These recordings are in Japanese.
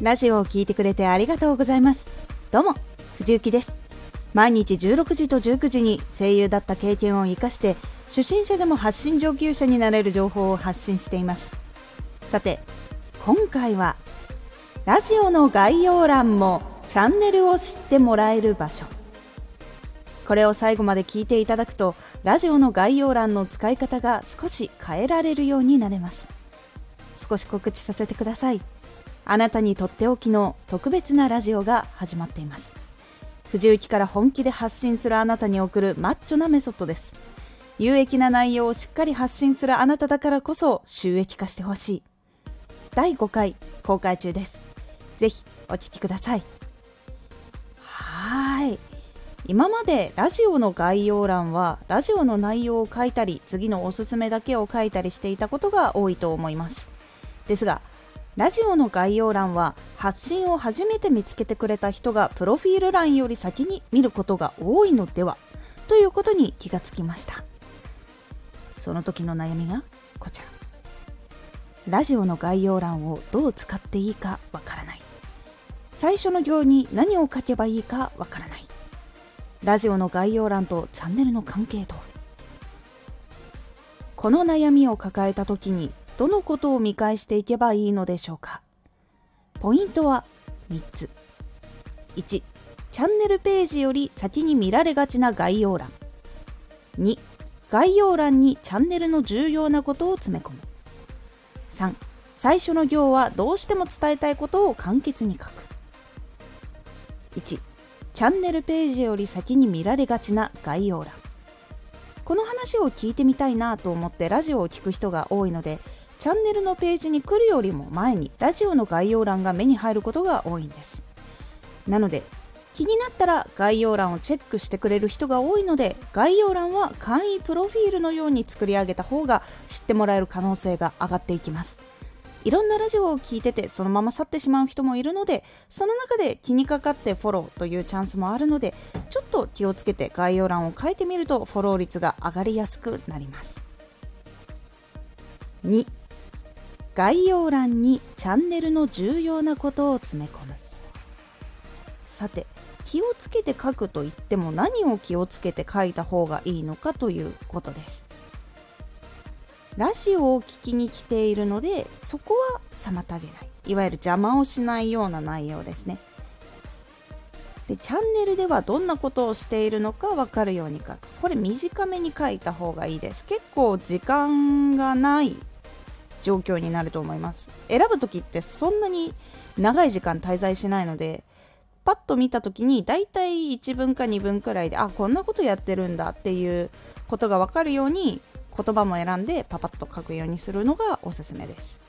ラジオを聴いてくれてありがとうございます。どうも藤幸です。毎日16時と19時に声優だった経験を生かして初心者でも発信上級者になれる情報を発信しています。さて今回はラジオの概要欄もチャンネルを知ってもらえる場所。これを最後まで聞いていただくとラジオの概要欄の使い方が少し変えられるようになれます。少し告知させてください。あなたにとっておきの特別なラジオが始まっています。藤雪から本気で発信するあなたに送るマッチョなメソッドです。有益な内容をしっかり発信するあなただからこそ収益化してほしい。第5回公開中です。ぜひお聴きください。はい。今までラジオの概要欄はラジオの内容を書いたり次のおすすめだけを書いたりしていたことが多いと思います。ですがラジオの概要欄は発信を初めて見つけてくれた人がプロフィール欄より先に見ることが多いのではということに気がつきました。その時の悩みがこちら。ラジオの概要欄をどう使っていいかわからない。最初の行に何を書けばいいかわからない。ラジオの概要欄とチャンネルの関係とこの悩みを抱えた時にどのことを見返していけばいいのでしょうか？ポイントは3つ。1チャンネルページより先に見られがちな概要欄。2概要欄にチャンネルの重要なことを詰め込む。3最初の行はどうしても伝えたいことを簡潔に書く。1チャンネルページより先に見られがちな概要欄。この話を聞いてみたいなと思ってラジオを聴く人が多いのでチャンネルのページに来るよりも前にラジオの概要欄が目に入ることが多いんです。なので気になったら概要欄をチェックしてくれる人が多いので概要欄は簡易プロフィールのように作り上げた方が知ってもらえる可能性が上がっていきます。いろんなラジオを聞いててそのまま去ってしまう人もいるのでその中で気にかかってフォローというチャンスもあるのでちょっと気をつけて概要欄を書いてみるとフォロー率が上がりやすくなります。2概要欄にチャンネルの重要なことを詰め込む。さて気をつけて書くと言っても何を気をつけて書いた方がいいのかということです。ラジオを聴きに来ているのでそこは妨げない。いわゆる邪魔をしないような内容ですね。でチャンネルではどんなことをしているのか分かるように書く。これ短めに書いた方がいいです。結構時間がない状況になると思います。選ぶ時ってそんなに長い時間滞在しないのでパッと見た時にだいたい1分か2分くらいであこんなことやってるんだっていうことが分かるように言葉も選んでパパッと書くようにするのがおすすめです。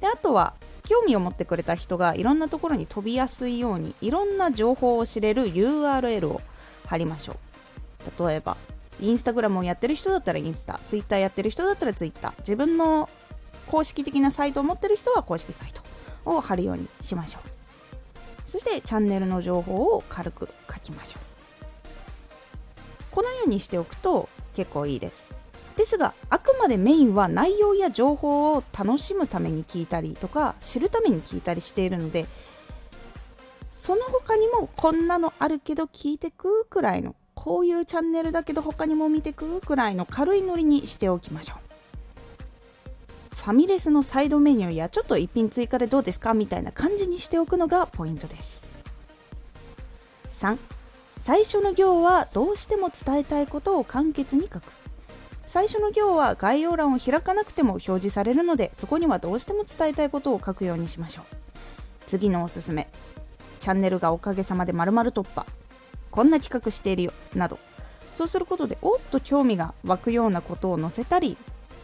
であとは興味を持ってくれた人がいろんなところに飛びやすいようにいろんな情報を知れる URL を貼りましょう。例えばインスタグラムをやってる人だったらインスタツイッターやってる人だったらツイッター。自分の公式的なサイトを持ってる人は公式サイトを貼るようにしましょう。そしてチャンネルの情報を軽く書きましょう。このようにしておくと結構いいです。ですがあくまでメインは内容や情報を楽しむために聞いたりとか知るために聞いたりしているのでその他にもこんなのあるけど聞いてくくらいのこういうチャンネルだけど他にも見てくくらいの軽いノリにしておきましょう。ファミレスのサイドメニューやちょっと一品追加でどうですかみたいな感じにしておくのがポイントです。3最初の行はどうしても伝えたいことを簡潔に書く。最初の行は概要欄を開かなくても表示されるのでそこにはどうしても伝えたいことを書くようにしましょう。次のおすすめ。チャンネルがおかげさまでまるまる突破。こんな企画しているよ。など。そうすることでおっと興味が湧くようなことを載せたり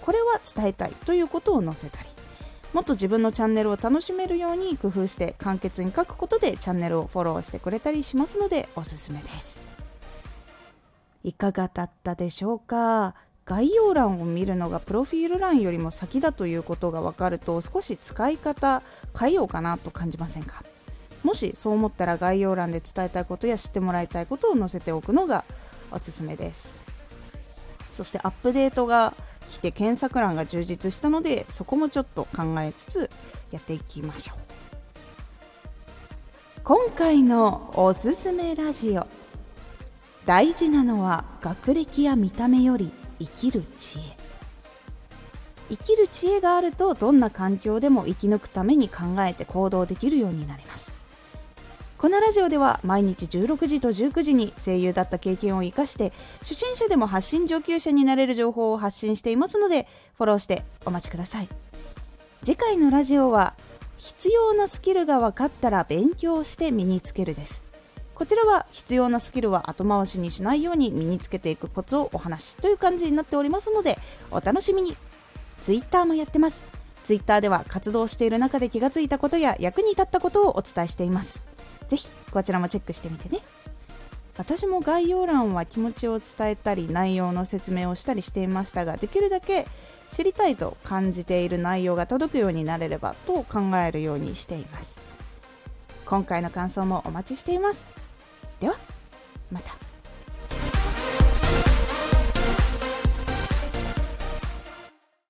これは伝えたいということを載せたりもっと自分のチャンネルを楽しめるように工夫して簡潔に書くことでチャンネルをフォローしてくれたりしますのでおすすめです。いかがだったでしょうか？概要欄を見るのがプロフィール欄よりも先だということが分かると少し使い方変えようかなと感じませんか？もしそう思ったら概要欄で伝えたいことや知ってもらいたいことを載せておくのがおすすめです。そしてアップデートが来て検索欄が充実したのでそこもちょっと考えつつやっていきましょう。今回のおすすめラジオ大事なのは学歴や見た目より生きる知恵。生きる知恵があるとどんな環境でも生き抜くために考えて行動できるようになります。このラジオでは毎日16時と19時に声優だった経験を生かして初心者でも発信上級者になれる情報を発信していますのでフォローしてお待ちください。次回のラジオは必要なスキルが分かったら勉強して身につけるです。こちらは必要なスキルは後回しにしないように身につけていくコツをお話という感じになっておりますのでお楽しみに。Twitter もやってます。Twitter では活動している中で気がついたことや役に立ったことをお伝えしています。ぜひこちらもチェックしてみてね。私も概要欄は気持ちを伝えたり内容の説明をしたりしていましたができるだけ知りたいと感じている内容が届くようになれればと考えるようにしています。今回の感想もお待ちしています。ではまた。